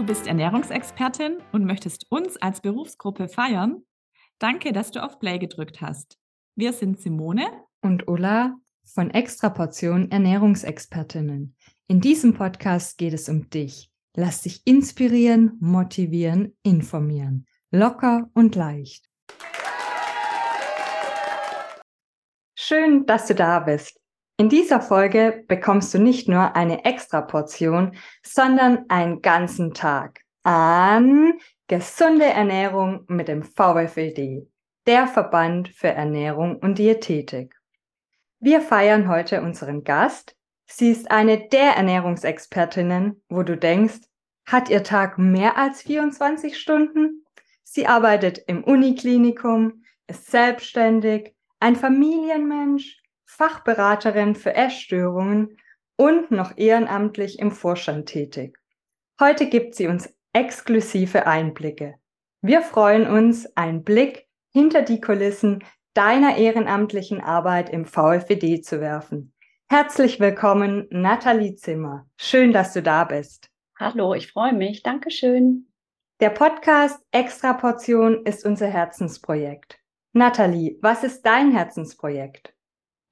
Du bist Ernährungsexpertin und möchtest uns als Berufsgruppe feiern? Danke, dass du auf Play gedrückt hast. Wir sind Simone und Ulla von Extraportion Ernährungsexpertinnen. In diesem Podcast geht es um dich. Lass dich inspirieren, motivieren, informieren. Locker und leicht. Schön, dass du da bist. In dieser Folge bekommst du nicht nur eine Extraportion, sondern einen ganzen Tag an gesunde Ernährung mit dem VfED, der Verband für Ernährung und Diätetik. Wir feiern heute unseren Gast. Sie ist eine der Ernährungsexpertinnen, wo du denkst, hat ihr Tag mehr als 24 Stunden? Sie arbeitet im Uniklinikum, ist selbstständig, ein Familienmensch, Fachberaterin für Essstörungen und noch ehrenamtlich im Vorstand tätig. Heute gibt sie uns exklusive Einblicke. Wir freuen uns, einen Blick hinter die Kulissen deiner ehrenamtlichen Arbeit im VfWD zu werfen. Herzlich willkommen, Nathalie Zimmer. Schön, dass du da bist. Hallo, ich freue mich. Dankeschön. Der Podcast Extra Portion ist unser Herzensprojekt. Nathalie, was ist dein Herzensprojekt?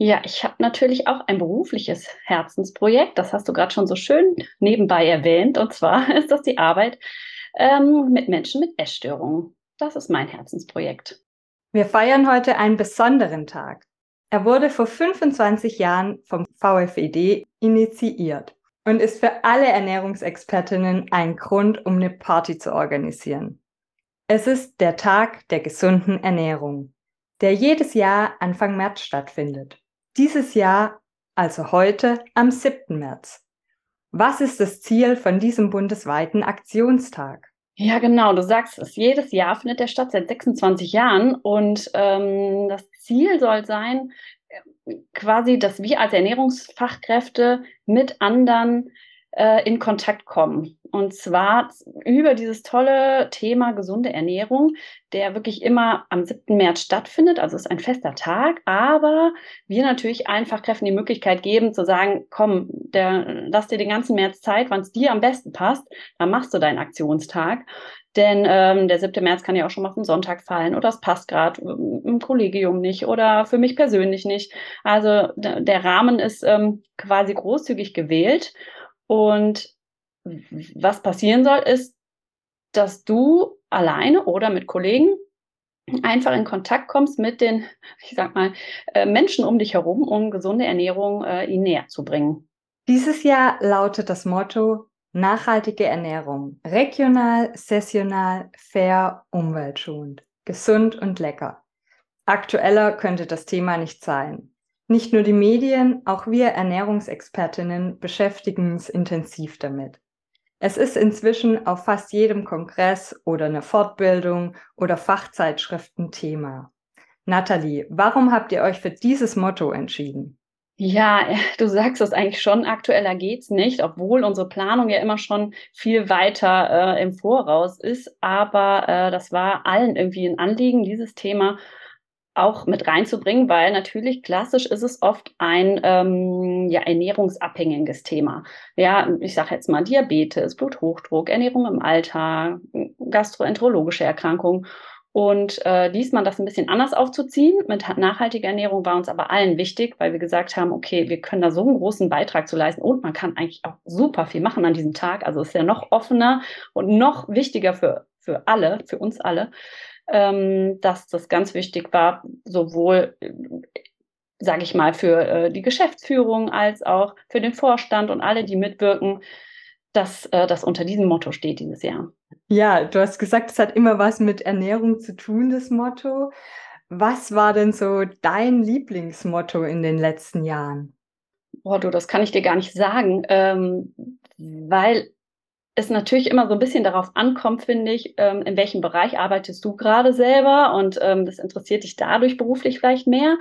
Ja, ich habe natürlich auch ein berufliches Herzensprojekt. Das hast du gerade schon so schön nebenbei erwähnt. Und zwar ist das die Arbeit ähm, mit Menschen mit Essstörungen. Das ist mein Herzensprojekt. Wir feiern heute einen besonderen Tag. Er wurde vor 25 Jahren vom VfED initiiert und ist für alle Ernährungsexpertinnen ein Grund, um eine Party zu organisieren. Es ist der Tag der gesunden Ernährung, der jedes Jahr Anfang März stattfindet. Dieses Jahr, also heute, am 7. März. Was ist das Ziel von diesem bundesweiten Aktionstag? Ja, genau, du sagst es. Jedes Jahr findet der statt seit 26 Jahren und ähm, das Ziel soll sein, quasi, dass wir als Ernährungsfachkräfte mit anderen äh, in Kontakt kommen. Und zwar über dieses tolle Thema gesunde Ernährung, der wirklich immer am 7. März stattfindet. Also es ist ein fester Tag, aber wir natürlich allen Fachkräften die Möglichkeit geben zu sagen, komm, der, lass dir den ganzen März Zeit, wann es dir am besten passt, dann machst du deinen Aktionstag. Denn ähm, der 7. März kann ja auch schon mal auf den Sonntag fallen oder es passt gerade im Kollegium nicht oder für mich persönlich nicht. Also der Rahmen ist ähm, quasi großzügig gewählt. Und was passieren soll, ist, dass du alleine oder mit Kollegen einfach in Kontakt kommst mit den, ich sag mal, äh, Menschen um dich herum, um gesunde Ernährung äh, ihnen näher zu bringen. Dieses Jahr lautet das Motto Nachhaltige Ernährung. Regional, sessional, fair, umweltschonend, gesund und lecker. Aktueller könnte das Thema nicht sein. Nicht nur die Medien, auch wir Ernährungsexpertinnen beschäftigen uns intensiv damit. Es ist inzwischen auf fast jedem Kongress oder eine Fortbildung oder Fachzeitschriften Thema. Nathalie, warum habt ihr euch für dieses Motto entschieden? Ja, du sagst es eigentlich schon, aktueller geht's nicht, obwohl unsere Planung ja immer schon viel weiter äh, im Voraus ist. Aber äh, das war allen irgendwie ein Anliegen, dieses Thema auch mit reinzubringen, weil natürlich klassisch ist es oft ein ähm, ja, ernährungsabhängiges Thema. Ja, ich sage jetzt mal Diabetes, Bluthochdruck, Ernährung im Alter, gastroenterologische Erkrankungen. Und äh, diesmal das ein bisschen anders aufzuziehen mit nachhaltiger Ernährung war uns aber allen wichtig, weil wir gesagt haben, okay, wir können da so einen großen Beitrag zu leisten und man kann eigentlich auch super viel machen an diesem Tag. Also ist ja noch offener und noch wichtiger für, für alle, für uns alle ähm, dass das ganz wichtig war, sowohl, sage ich mal, für äh, die Geschäftsführung als auch für den Vorstand und alle, die mitwirken, dass äh, das unter diesem Motto steht dieses Jahr. Ja, du hast gesagt, es hat immer was mit Ernährung zu tun, das Motto. Was war denn so dein Lieblingsmotto in den letzten Jahren? Boah, du, das kann ich dir gar nicht sagen, ähm, weil es natürlich immer so ein bisschen darauf ankommt, finde ich, ähm, in welchem Bereich arbeitest du gerade selber und ähm, das interessiert dich dadurch beruflich vielleicht mehr.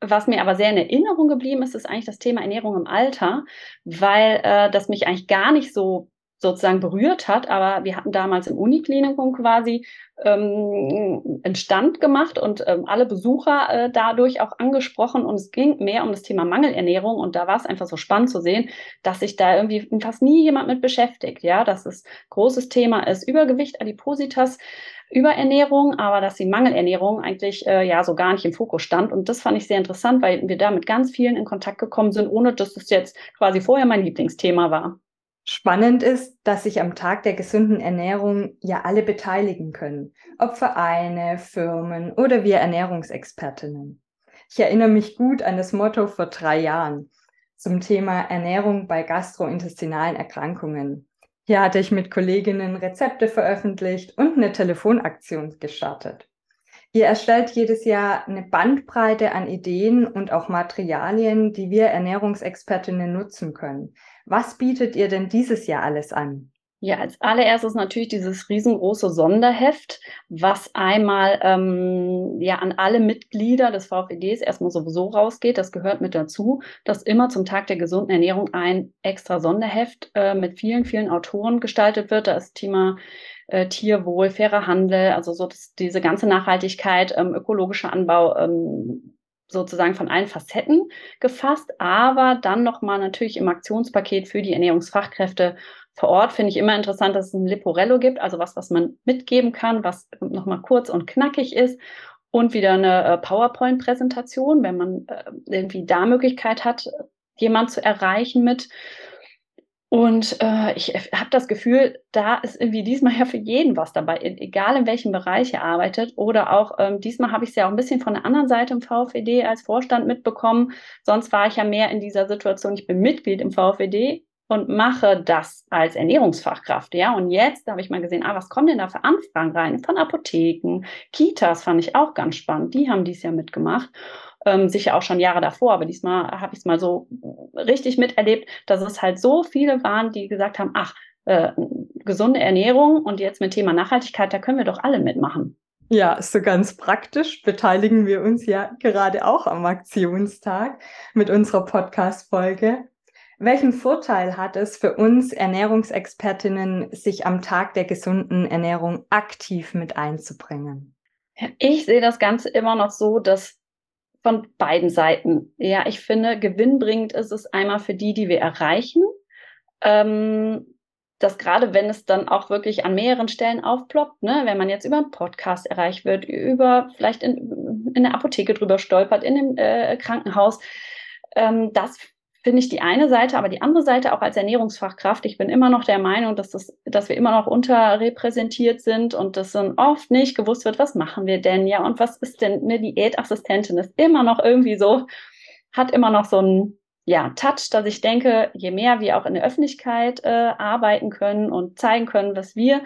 Was mir aber sehr in Erinnerung geblieben ist, ist eigentlich das Thema Ernährung im Alter, weil äh, das mich eigentlich gar nicht so sozusagen berührt hat. Aber wir hatten damals im Uniklinikum quasi ähm, einen Stand gemacht und ähm, alle Besucher äh, dadurch auch angesprochen. Und es ging mehr um das Thema Mangelernährung. Und da war es einfach so spannend zu sehen, dass sich da irgendwie fast nie jemand mit beschäftigt. Ja, dass es großes Thema ist. Übergewicht, Adipositas, Überernährung, aber dass die Mangelernährung eigentlich äh, ja so gar nicht im Fokus stand. Und das fand ich sehr interessant, weil wir da mit ganz vielen in Kontakt gekommen sind, ohne dass es jetzt quasi vorher mein Lieblingsthema war. Spannend ist, dass sich am Tag der gesunden Ernährung ja alle beteiligen können, ob Vereine, Firmen oder wir Ernährungsexpertinnen. Ich erinnere mich gut an das Motto vor drei Jahren zum Thema Ernährung bei gastrointestinalen Erkrankungen. Hier hatte ich mit Kolleginnen Rezepte veröffentlicht und eine Telefonaktion gestartet. Ihr erstellt jedes Jahr eine Bandbreite an Ideen und auch Materialien, die wir Ernährungsexpertinnen nutzen können. Was bietet ihr denn dieses Jahr alles an? Ja, als allererstes natürlich dieses riesengroße Sonderheft, was einmal ähm, ja an alle Mitglieder des VfEDs erstmal sowieso rausgeht. Das gehört mit dazu, dass immer zum Tag der gesunden Ernährung ein extra Sonderheft äh, mit vielen, vielen Autoren gestaltet wird. Da ist Thema äh, Tierwohl, fairer Handel, also so das, diese ganze Nachhaltigkeit, ähm, ökologischer Anbau ähm, sozusagen von allen Facetten gefasst, aber dann nochmal natürlich im Aktionspaket für die Ernährungsfachkräfte vor Ort finde ich immer interessant, dass es ein Liporello gibt, also was, was man mitgeben kann, was nochmal kurz und knackig ist und wieder eine äh, PowerPoint-Präsentation, wenn man äh, irgendwie da Möglichkeit hat, jemand zu erreichen mit. Und äh, ich habe das Gefühl, da ist irgendwie diesmal ja für jeden was dabei, egal in welchem Bereich er arbeitet. Oder auch ähm, diesmal habe ich es ja auch ein bisschen von der anderen Seite im VfED als Vorstand mitbekommen. Sonst war ich ja mehr in dieser Situation, ich bin Mitglied im VfED und mache das als Ernährungsfachkraft. Ja, und jetzt habe ich mal gesehen, ah, was kommen denn da für Anfragen rein? Von Apotheken, Kitas fand ich auch ganz spannend. Die haben dies Jahr mitgemacht. Ähm, sicher auch schon Jahre davor, aber diesmal habe ich es mal so richtig miterlebt, dass es halt so viele waren, die gesagt haben, ach, äh, gesunde Ernährung und jetzt mit Thema Nachhaltigkeit, da können wir doch alle mitmachen. Ja, so ganz praktisch beteiligen wir uns ja gerade auch am Aktionstag mit unserer Podcast-Folge. Welchen Vorteil hat es für uns Ernährungsexpertinnen, sich am Tag der gesunden Ernährung aktiv mit einzubringen? Ich sehe das Ganze immer noch so, dass von beiden Seiten. Ja, ich finde, gewinnbringend ist es einmal für die, die wir erreichen, ähm, dass gerade wenn es dann auch wirklich an mehreren Stellen aufploppt, ne, wenn man jetzt über einen Podcast erreicht wird, über vielleicht in, in der Apotheke drüber stolpert, in dem äh, Krankenhaus, ähm, das finde ich die eine Seite, aber die andere Seite auch als Ernährungsfachkraft. Ich bin immer noch der Meinung, dass, das, dass wir immer noch unterrepräsentiert sind und dass dann oft nicht gewusst wird, was machen wir denn ja und was ist denn eine Diätassistentin ist immer noch irgendwie so, hat immer noch so einen ja, Touch, dass ich denke, je mehr wir auch in der Öffentlichkeit äh, arbeiten können und zeigen können, was wir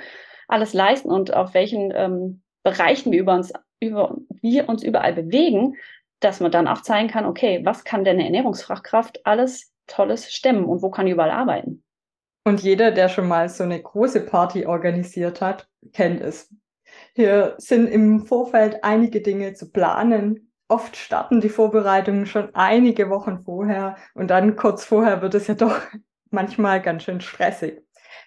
alles leisten und auf welchen ähm, Bereichen wir über uns über wir uns überall bewegen, dass man dann auch zeigen kann, okay, was kann denn eine Ernährungsfachkraft alles Tolles stemmen und wo kann die überall arbeiten? Und jeder, der schon mal so eine große Party organisiert hat, kennt es. Hier sind im Vorfeld einige Dinge zu planen. Oft starten die Vorbereitungen schon einige Wochen vorher und dann kurz vorher wird es ja doch manchmal ganz schön stressig.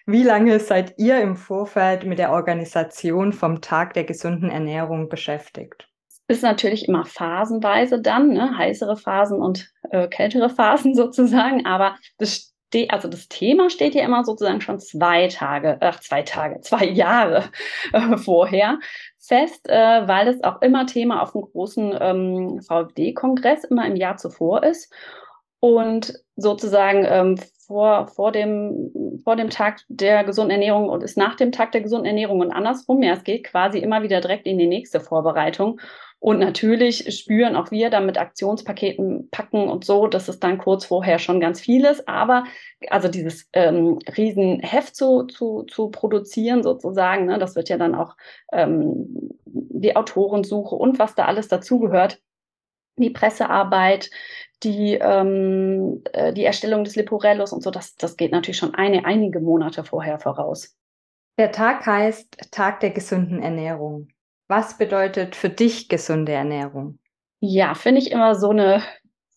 Wie lange seid ihr im Vorfeld mit der Organisation vom Tag der gesunden Ernährung beschäftigt? Ist natürlich immer phasenweise dann, ne? heißere Phasen und äh, kältere Phasen sozusagen, aber das also das Thema steht ja immer sozusagen schon zwei Tage, ach zwei Tage, zwei Jahre äh, vorher fest, äh, weil es auch immer Thema auf dem großen ähm, VfD-Kongress immer im Jahr zuvor ist und sozusagen ähm, vor, vor, dem, vor dem Tag der gesunden Ernährung und ist nach dem Tag der gesunden Ernährung und andersrum. Ja, es geht quasi immer wieder direkt in die nächste Vorbereitung. Und natürlich spüren auch wir dann mit Aktionspaketen packen und so, dass es dann kurz vorher schon ganz viel ist. Aber also dieses ähm, Riesenheft zu, zu, zu produzieren sozusagen, ne, das wird ja dann auch ähm, die Autorensuche und was da alles dazugehört, die Pressearbeit, die, ähm, äh, die Erstellung des Liporellos und so, das, das geht natürlich schon eine, einige Monate vorher voraus. Der Tag heißt Tag der gesunden Ernährung. Was bedeutet für dich gesunde Ernährung? Ja, finde ich immer so eine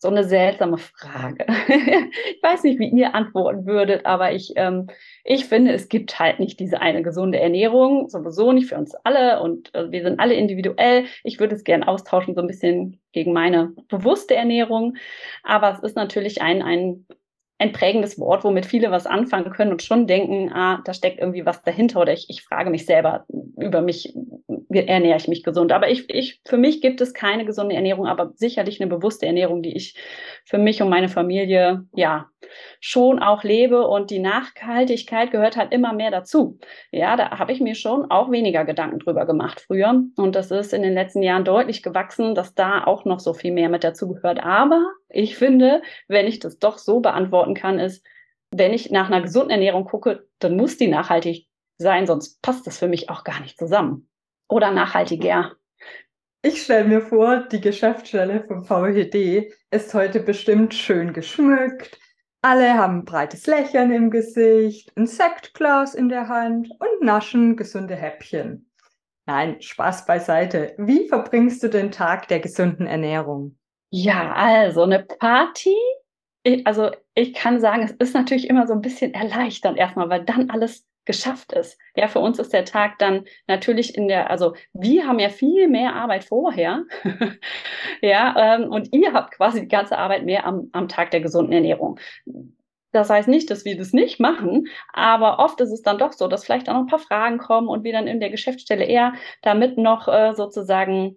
so eine seltsame Frage. ich weiß nicht, wie ihr antworten würdet, aber ich, ähm, ich finde, es gibt halt nicht diese eine gesunde Ernährung, sowieso nicht für uns alle und äh, wir sind alle individuell. Ich würde es gern austauschen, so ein bisschen gegen meine bewusste Ernährung. Aber es ist natürlich ein, ein ein prägendes Wort, womit viele was anfangen können und schon denken, ah, da steckt irgendwie was dahinter oder ich, ich frage mich selber über mich, ernähre ich mich gesund. Aber ich, ich, für mich gibt es keine gesunde Ernährung, aber sicherlich eine bewusste Ernährung, die ich für mich und meine Familie, ja, schon auch lebe und die Nachhaltigkeit gehört halt immer mehr dazu. Ja, da habe ich mir schon auch weniger Gedanken drüber gemacht früher und das ist in den letzten Jahren deutlich gewachsen, dass da auch noch so viel mehr mit dazu gehört. Aber ich finde, wenn ich das doch so beantworten kann, ist, wenn ich nach einer gesunden Ernährung gucke, dann muss die nachhaltig sein, sonst passt das für mich auch gar nicht zusammen. Oder nachhaltiger. Ich stelle mir vor, die Geschäftsstelle vom VHD ist heute bestimmt schön geschmückt. Alle haben ein breites Lächeln im Gesicht, ein Sektglas in der Hand und naschen gesunde Häppchen. Nein, Spaß beiseite. Wie verbringst du den Tag der gesunden Ernährung? Ja, also eine Party. Ich, also ich kann sagen, es ist natürlich immer so ein bisschen erleichternd erstmal, weil dann alles geschafft ist. Ja, für uns ist der Tag dann natürlich in der, also wir haben ja viel mehr Arbeit vorher. ja, ähm, und ihr habt quasi die ganze Arbeit mehr am, am Tag der gesunden Ernährung. Das heißt nicht, dass wir das nicht machen, aber oft ist es dann doch so, dass vielleicht auch noch ein paar Fragen kommen und wir dann in der Geschäftsstelle eher damit noch äh, sozusagen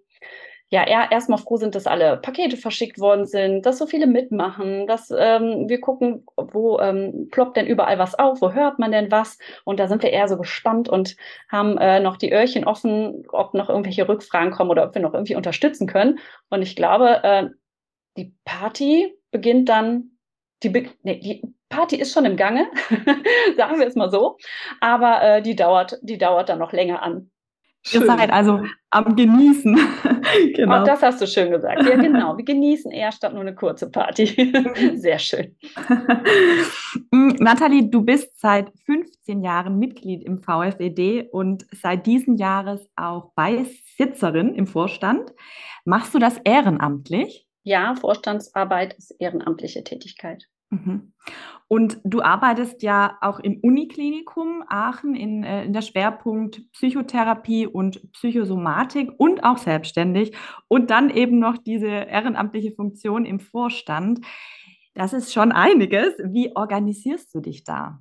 ja erstmal froh sind, dass alle Pakete verschickt worden sind, dass so viele mitmachen, dass ähm, wir gucken, wo ähm, ploppt denn überall was auf, wo hört man denn was und da sind wir eher so gespannt und haben äh, noch die Öhrchen offen, ob noch irgendwelche Rückfragen kommen oder ob wir noch irgendwie unterstützen können und ich glaube, äh, die Party beginnt dann, die, Be nee, die Party ist schon im Gange, sagen wir es mal so, aber äh, die dauert, die dauert dann noch länger an. Ihr seid also am Genießen. genau. Auch das hast du schön gesagt. Ja, genau. Wir genießen eher statt nur eine kurze Party. Sehr schön. Mm, Nathalie, du bist seit 15 Jahren Mitglied im VfED und seit diesem Jahres auch Beisitzerin im Vorstand. Machst du das ehrenamtlich? Ja, Vorstandsarbeit ist ehrenamtliche Tätigkeit. Mhm. Und du arbeitest ja auch im Uniklinikum Aachen in, äh, in der Schwerpunkt Psychotherapie und Psychosomatik und auch selbstständig und dann eben noch diese ehrenamtliche Funktion im Vorstand. Das ist schon einiges. Wie organisierst du dich da?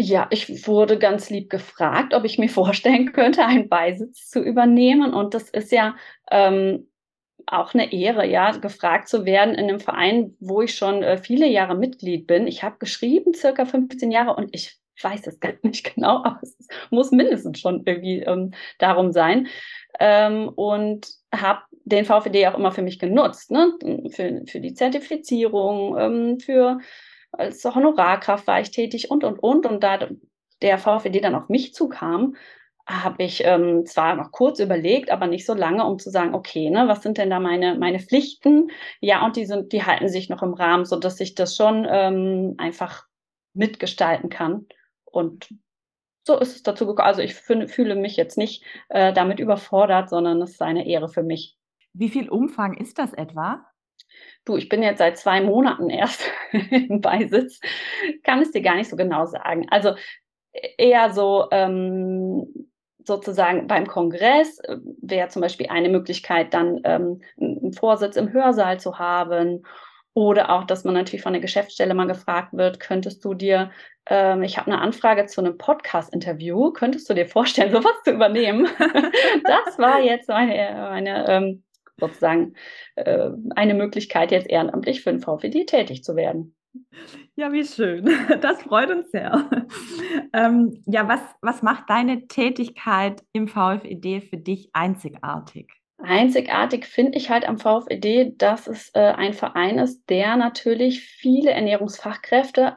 Ja, ich wurde ganz lieb gefragt, ob ich mir vorstellen könnte, einen Beisitz zu übernehmen. Und das ist ja ähm, auch eine Ehre, ja, gefragt zu werden in einem Verein, wo ich schon äh, viele Jahre Mitglied bin. Ich habe geschrieben, circa 15 Jahre, und ich weiß es gar nicht genau, aber es muss mindestens schon irgendwie ähm, darum sein. Ähm, und habe den VVD auch immer für mich genutzt, ne? für, für die Zertifizierung, ähm, für als Honorarkraft war ich tätig und, und, und. Und da der VVD dann auf mich zukam, habe ich ähm, zwar noch kurz überlegt, aber nicht so lange, um zu sagen, okay, ne, was sind denn da meine, meine Pflichten? Ja, und die sind, die halten sich noch im Rahmen, so dass ich das schon ähm, einfach mitgestalten kann. Und so ist es dazu gekommen. Also ich fühle mich jetzt nicht äh, damit überfordert, sondern es ist eine Ehre für mich. Wie viel Umfang ist das etwa? Du, ich bin jetzt seit zwei Monaten erst im Beisitz, kann es dir gar nicht so genau sagen. Also e-, eher so ähm, sozusagen beim Kongress äh, wäre zum Beispiel eine Möglichkeit, dann ähm, einen Vorsitz im Hörsaal zu haben. Oder auch, dass man natürlich von der Geschäftsstelle mal gefragt wird, könntest du dir, ähm, ich habe eine Anfrage zu einem Podcast-Interview, könntest du dir vorstellen, sowas zu übernehmen? das war jetzt meine, meine ähm, sozusagen äh, eine Möglichkeit, jetzt ehrenamtlich für den VVD tätig zu werden. Ja, wie schön. Das freut uns sehr. Ähm, ja, was, was macht deine Tätigkeit im VfED für dich einzigartig? Einzigartig finde ich halt am VfED, dass es äh, ein Verein ist, der natürlich viele Ernährungsfachkräfte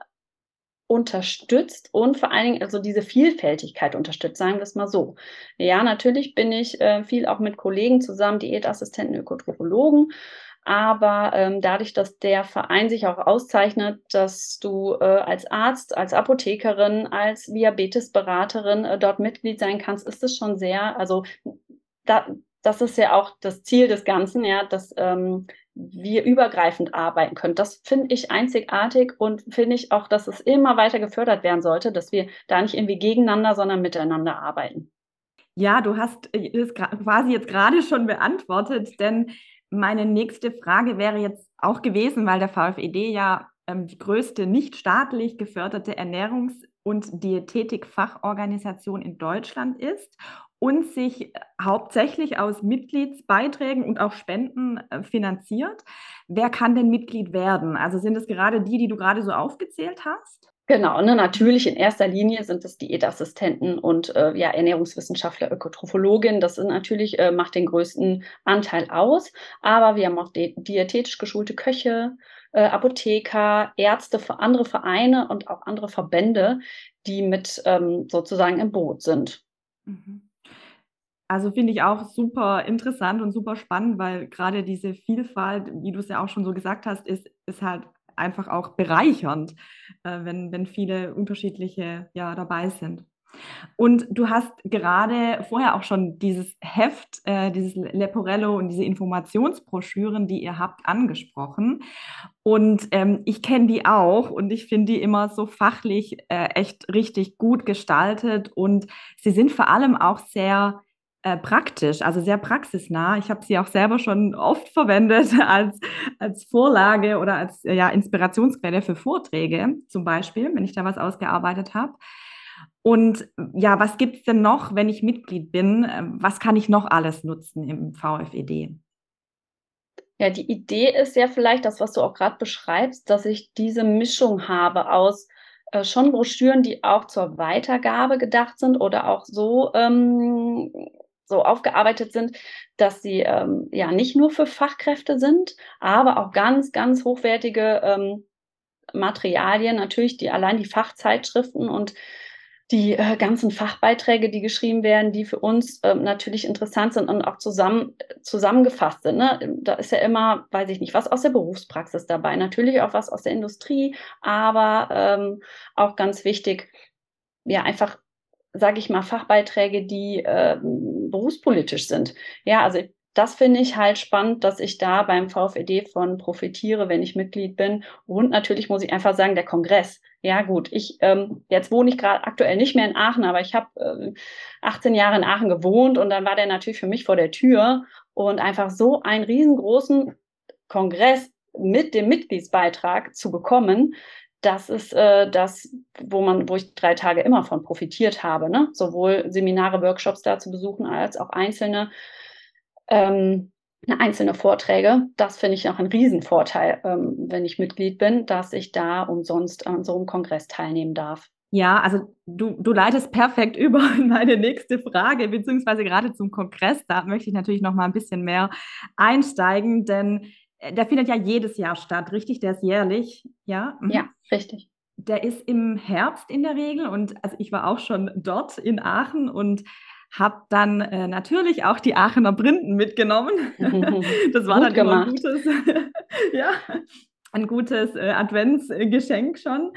unterstützt und vor allen Dingen also diese Vielfältigkeit unterstützt, sagen wir es mal so. Ja, natürlich bin ich äh, viel auch mit Kollegen zusammen, Diätassistenten, Ökotropologen aber ähm, dadurch, dass der Verein sich auch auszeichnet, dass du äh, als Arzt, als Apothekerin, als Diabetesberaterin äh, dort Mitglied sein kannst, ist es schon sehr, also da, das ist ja auch das Ziel des Ganzen, ja, dass ähm, wir übergreifend arbeiten können. Das finde ich einzigartig und finde ich auch, dass es immer weiter gefördert werden sollte, dass wir da nicht irgendwie gegeneinander, sondern miteinander arbeiten. Ja, du hast es quasi jetzt gerade schon beantwortet, denn meine nächste Frage wäre jetzt auch gewesen, weil der VfED ja ähm, die größte nicht staatlich geförderte Ernährungs- und Diätetik-Fachorganisation in Deutschland ist und sich hauptsächlich aus Mitgliedsbeiträgen und auch Spenden äh, finanziert. Wer kann denn Mitglied werden? Also sind es gerade die, die du gerade so aufgezählt hast? Genau, ne, natürlich in erster Linie sind es Diätassistenten und äh, ja, Ernährungswissenschaftler, Ökotrophologin. Das ist natürlich, äh, macht den größten Anteil aus. Aber wir haben auch di diätetisch geschulte Köche, äh, Apotheker, Ärzte, andere Vereine und auch andere Verbände, die mit ähm, sozusagen im Boot sind. Mhm. Also finde ich auch super interessant und super spannend, weil gerade diese Vielfalt, wie du es ja auch schon so gesagt hast, ist, ist halt einfach auch bereichernd, äh, wenn, wenn viele unterschiedliche ja dabei sind. Und du hast gerade vorher auch schon dieses Heft, äh, dieses Leporello und diese Informationsbroschüren, die ihr habt, angesprochen. Und ähm, ich kenne die auch und ich finde die immer so fachlich äh, echt richtig gut gestaltet und sie sind vor allem auch sehr äh, praktisch, also sehr praxisnah. Ich habe sie auch selber schon oft verwendet als, als Vorlage oder als ja, Inspirationsquelle für Vorträge zum Beispiel, wenn ich da was ausgearbeitet habe. Und ja, was gibt es denn noch, wenn ich Mitglied bin? Ähm, was kann ich noch alles nutzen im VFED? Ja, die Idee ist ja vielleicht das, was du auch gerade beschreibst, dass ich diese Mischung habe aus äh, schon Broschüren, die auch zur Weitergabe gedacht sind oder auch so ähm, so aufgearbeitet sind, dass sie ähm, ja nicht nur für Fachkräfte sind, aber auch ganz, ganz hochwertige ähm, Materialien, natürlich die allein die Fachzeitschriften und die äh, ganzen Fachbeiträge, die geschrieben werden, die für uns ähm, natürlich interessant sind und auch zusammen, zusammengefasst sind. Ne? Da ist ja immer, weiß ich nicht, was aus der Berufspraxis dabei, natürlich auch was aus der Industrie, aber ähm, auch ganz wichtig, ja, einfach sage ich mal, Fachbeiträge, die äh, berufspolitisch sind. Ja, also das finde ich halt spannend, dass ich da beim VfED von profitiere, wenn ich Mitglied bin. Und natürlich muss ich einfach sagen, der Kongress. Ja, gut, ich ähm, jetzt wohne ich gerade aktuell nicht mehr in Aachen, aber ich habe äh, 18 Jahre in Aachen gewohnt und dann war der natürlich für mich vor der Tür und einfach so einen riesengroßen Kongress mit dem Mitgliedsbeitrag zu bekommen, das ist äh, das, wo man, wo ich drei Tage immer von profitiert habe, ne? Sowohl Seminare, Workshops da zu besuchen, als auch einzelne, ähm, einzelne Vorträge. Das finde ich auch ein Riesenvorteil, ähm, wenn ich Mitglied bin, dass ich da umsonst an so einem Kongress teilnehmen darf. Ja, also du, du leitest perfekt über in meine nächste Frage, beziehungsweise gerade zum Kongress. Da möchte ich natürlich noch mal ein bisschen mehr einsteigen, denn der findet ja jedes Jahr statt, richtig? Der ist jährlich, ja? Mhm. Ja, richtig. Der ist im Herbst in der Regel und also ich war auch schon dort in Aachen und habe dann äh, natürlich auch die Aachener Brinden mitgenommen. das war Gut dann gemacht. immer ein gutes, ja, ein gutes äh, Adventsgeschenk schon.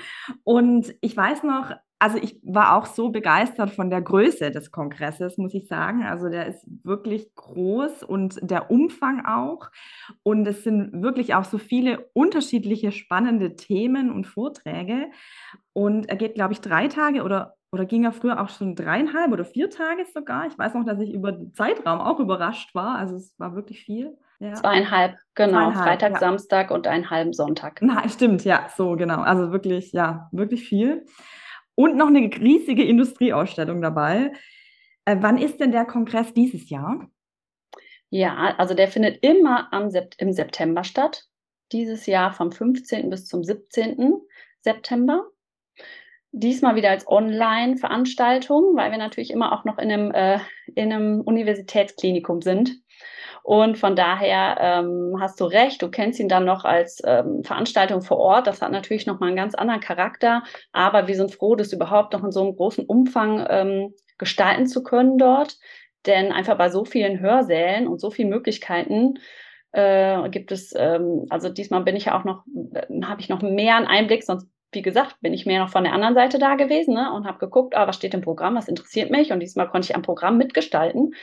Und ich weiß noch, also ich war auch so begeistert von der Größe des Kongresses, muss ich sagen. Also der ist wirklich groß und der Umfang auch. Und es sind wirklich auch so viele unterschiedliche spannende Themen und Vorträge. Und er geht, glaube ich, drei Tage oder, oder ging er früher auch schon dreieinhalb oder vier Tage sogar. Ich weiß noch, dass ich über den Zeitraum auch überrascht war. Also es war wirklich viel. Ja. Zweieinhalb, genau. Zweieinhalb, Freitag, ja. Samstag und einen halben Sonntag. Na, stimmt, ja, so genau. Also wirklich, ja, wirklich viel und noch eine riesige Industrieausstellung dabei. Äh, wann ist denn der Kongress dieses Jahr? Ja, also der findet immer am Sept im September statt. Dieses Jahr vom 15. bis zum 17. September. Diesmal wieder als Online-Veranstaltung, weil wir natürlich immer auch noch in einem, äh, in einem Universitätsklinikum sind. Und von daher ähm, hast du recht, du kennst ihn dann noch als ähm, Veranstaltung vor Ort. Das hat natürlich nochmal einen ganz anderen Charakter. Aber wir sind froh, das überhaupt noch in so einem großen Umfang ähm, gestalten zu können dort. Denn einfach bei so vielen Hörsälen und so vielen Möglichkeiten äh, gibt es, ähm, also diesmal bin ich ja auch noch, äh, habe ich noch mehr einen Einblick, sonst wie gesagt, bin ich mehr noch von der anderen Seite da gewesen ne, und habe geguckt, ah, was steht im Programm, was interessiert mich. Und diesmal konnte ich am Programm mitgestalten.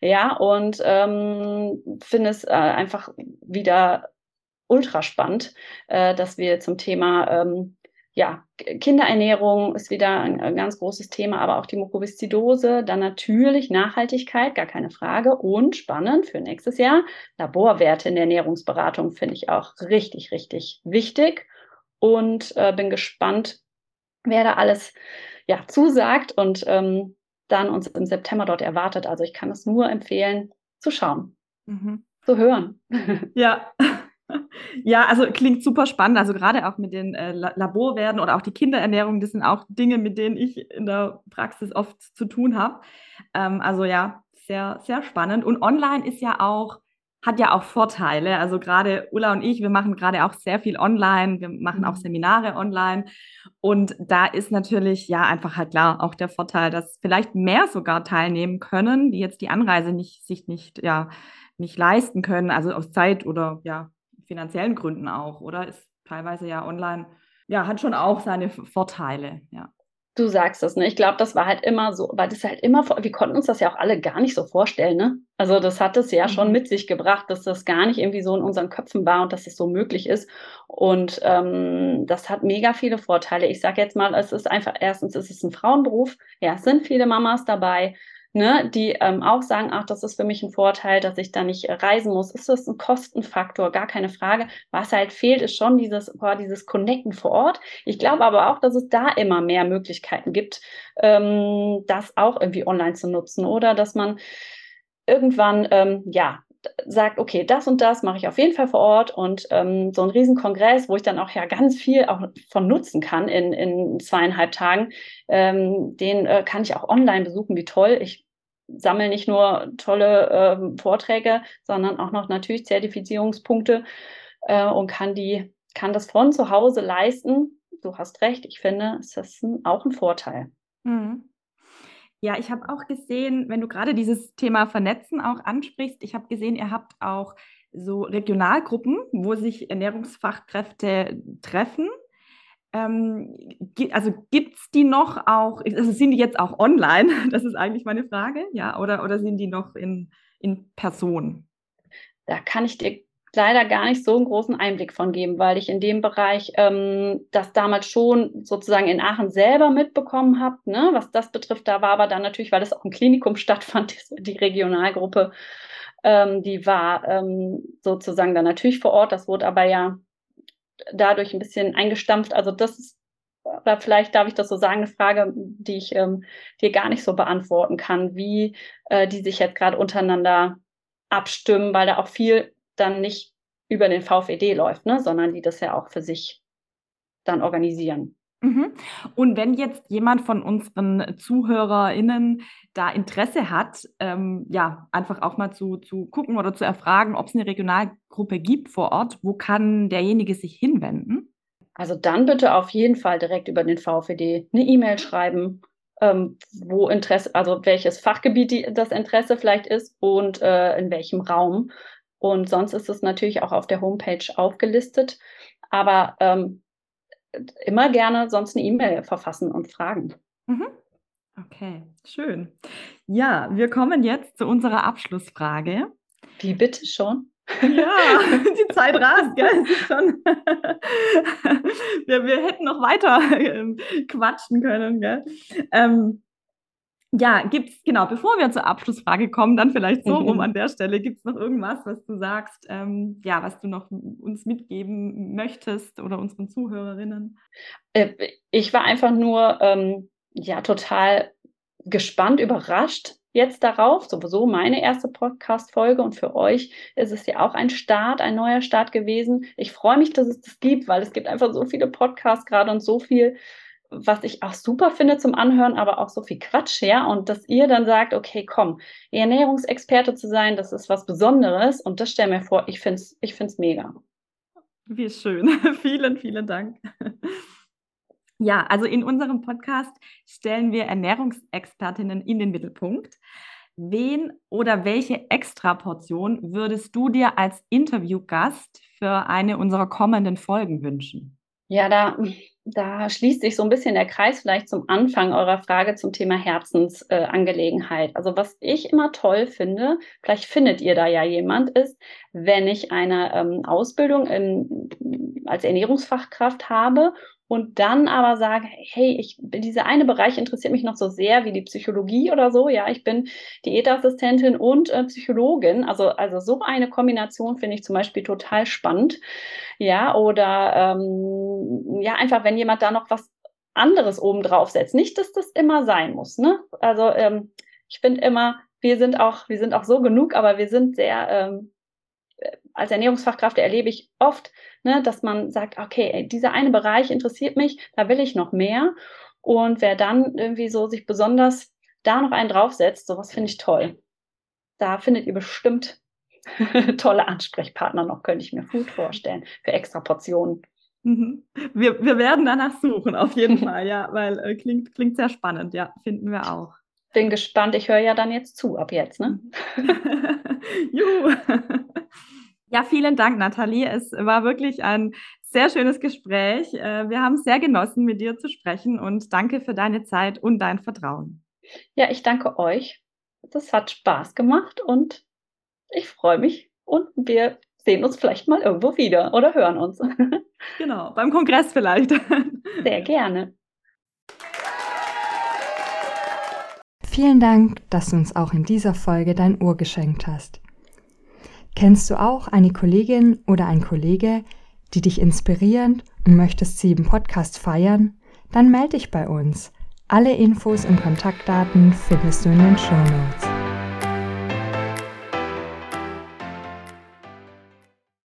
Ja, und ähm, finde es äh, einfach wieder ultra spannend, äh, dass wir zum Thema ähm, ja, Kinderernährung ist wieder ein, ein, ganz großes Thema, aber auch die Mukoviszidose, dann natürlich Nachhaltigkeit, gar keine Frage und spannend für nächstes Jahr, Laborwerte in der Ernährungsberatung finde ich auch richtig, richtig wichtig und äh, bin gespannt, wer da alles ja, zusagt und ähm, dann uns im September dort erwartet. Also ich kann es nur empfehlen, zu schauen, mhm. zu hören. Ja. Ja, also klingt super spannend. Also gerade auch mit den äh, Laborwerten oder auch die Kinderernährung, das sind auch Dinge, mit denen ich in der Praxis oft zu tun habe. Ähm, also ja, sehr, sehr spannend. Und online ist ja auch hat ja auch Vorteile. Also gerade Ulla und ich, wir machen gerade auch sehr viel online, wir machen auch mhm. Seminare online. Und da ist natürlich ja einfach halt klar auch der Vorteil, dass vielleicht mehr sogar teilnehmen können, die jetzt die Anreise nicht, sich nicht, ja, nicht leisten können, also aus Zeit oder ja, finanziellen Gründen auch, oder? Ist teilweise ja online, ja, hat schon auch seine Vorteile, ja. Du sagst es, ne? Ich glaube, das war halt immer so, weil das halt immer, wir konnten uns das ja auch alle gar nicht so vorstellen, ne? Also das hat es ja mhm. schon mit sich gebracht, dass das gar nicht irgendwie so in unseren Köpfen war und dass es so möglich ist. Und ähm, das hat mega viele Vorteile. Ich sage jetzt mal, es ist einfach, erstens ist es ein Frauenberuf, ja, es sind viele Mamas dabei ne, die ähm, auch sagen, ach, das ist für mich ein Vorteil, dass ich da nicht reisen muss. Ist das ein Kostenfaktor? Gar keine Frage. Was halt fehlt, ist schon dieses, boah, dieses Connecten vor Ort. Ich glaube aber auch, dass es da immer mehr Möglichkeiten gibt, ähm, das auch irgendwie online zu nutzen oder dass man irgendwann, ähm, ja, sagt, okay, das und das mache ich auf jeden Fall vor Ort und ähm, so ein Riesenkongress, wo ich dann auch ja ganz viel auch von nutzen kann in, in zweieinhalb Tagen, ähm, den äh, kann ich auch online besuchen, wie toll. Ich sammle nicht nur tolle äh, Vorträge, sondern auch noch natürlich Zertifizierungspunkte äh, und kann die, kann das von zu Hause leisten. Du hast recht, ich finde, es ist ein, auch ein Vorteil. Mhm. Ja, ich habe auch gesehen, wenn du gerade dieses Thema Vernetzen auch ansprichst, ich habe gesehen, ihr habt auch so Regionalgruppen, wo sich Ernährungsfachkräfte treffen ähm, also gibt es die noch auch, also sind die jetzt auch online? Das ist eigentlich meine Frage, ja, oder, oder sind die noch in, in Person? Da kann ich dir leider gar nicht so einen großen Einblick von geben, weil ich in dem Bereich ähm, das damals schon sozusagen in Aachen selber mitbekommen habe. Ne? Was das betrifft, da war aber dann natürlich, weil es auch im Klinikum stattfand, die Regionalgruppe, ähm, die war ähm, sozusagen dann natürlich vor Ort. Das wurde aber ja dadurch ein bisschen eingestampft. Also das ist, oder vielleicht darf ich das so sagen, eine Frage, die ich ähm, dir gar nicht so beantworten kann, wie äh, die sich jetzt gerade untereinander abstimmen, weil da auch viel dann nicht über den VfED läuft, ne, sondern die das ja auch für sich dann organisieren. Mhm. Und wenn jetzt jemand von unseren ZuhörerInnen da Interesse hat, ähm, ja, einfach auch mal zu, zu gucken oder zu erfragen, ob es eine Regionalgruppe gibt vor Ort, wo kann derjenige sich hinwenden? Also dann bitte auf jeden Fall direkt über den VfD eine E-Mail schreiben, ähm, wo Interesse, also welches Fachgebiet die, das Interesse vielleicht ist und äh, in welchem Raum. Und sonst ist es natürlich auch auf der Homepage aufgelistet. Aber ähm, immer gerne sonst eine E-Mail verfassen und fragen. Mhm. Okay, schön. Ja, wir kommen jetzt zu unserer Abschlussfrage. Wie bitte schon? Ja, die Zeit rast, gell? schon wir, wir hätten noch weiter ähm, quatschen können, gell? Ähm, ja, gibt es, genau, bevor wir zur Abschlussfrage kommen, dann vielleicht so rum mhm. an der Stelle, gibt es noch irgendwas, was du sagst, ähm, ja, was du noch uns mitgeben möchtest oder unseren Zuhörerinnen? Äh, ich war einfach nur, ähm, ja, total gespannt, überrascht jetzt darauf, sowieso meine erste Podcast-Folge und für euch ist es ja auch ein Start, ein neuer Start gewesen. Ich freue mich, dass es das gibt, weil es gibt einfach so viele Podcasts gerade und so viel was ich auch super finde zum Anhören, aber auch so viel Quatsch, ja. Und dass ihr dann sagt, okay, komm, Ernährungsexperte zu sein, das ist was Besonderes. Und das stell mir vor, ich finde es ich find's mega. Wie schön. vielen, vielen Dank. Ja, also in unserem Podcast stellen wir Ernährungsexpertinnen in den Mittelpunkt. Wen oder welche Extraportion würdest du dir als Interviewgast für eine unserer kommenden Folgen wünschen? Ja, da, da schließt sich so ein bisschen der Kreis vielleicht zum Anfang eurer Frage zum Thema Herzensangelegenheit. Äh, also was ich immer toll finde, vielleicht findet ihr da ja jemand, ist, wenn ich eine ähm, Ausbildung in, als Ernährungsfachkraft habe und dann aber sage, hey, ich, dieser eine Bereich interessiert mich noch so sehr wie die Psychologie oder so. Ja, ich bin Diätassistentin und äh, Psychologin. Also, also so eine Kombination finde ich zum Beispiel total spannend. Ja, oder ähm, ja, einfach, wenn jemand da noch was anderes oben drauf setzt. Nicht, dass das immer sein muss. Ne? Also ähm, ich finde immer, wir sind auch, wir sind auch so genug, aber wir sind sehr ähm, als Ernährungsfachkraft erlebe ich oft, ne, dass man sagt, okay, dieser eine Bereich interessiert mich, da will ich noch mehr. Und wer dann irgendwie so sich besonders da noch einen draufsetzt, sowas finde ich toll. Da findet ihr bestimmt tolle Ansprechpartner noch, könnte ich mir gut vorstellen, für extra Portionen. Mhm. Wir, wir werden danach suchen, auf jeden Fall, ja, weil äh, klingt, klingt sehr spannend, ja, finden wir auch. Bin gespannt, ich höre ja dann jetzt zu, ab jetzt, ne? Juhu! Ja, vielen Dank, Nathalie. Es war wirklich ein sehr schönes Gespräch. Äh, wir haben es sehr genossen, mit dir zu sprechen und danke für deine Zeit und dein Vertrauen. Ja, ich danke euch. Das hat Spaß gemacht und ich freue mich und wir sehen uns vielleicht mal irgendwo wieder oder hören uns. Genau, beim Kongress vielleicht. Sehr gerne. Vielen Dank, dass du uns auch in dieser Folge dein Ohr geschenkt hast. Kennst du auch eine Kollegin oder ein Kollege, die dich inspirieren und möchtest sie im Podcast feiern? Dann melde dich bei uns. Alle Infos und Kontaktdaten findest du in den Show Notes.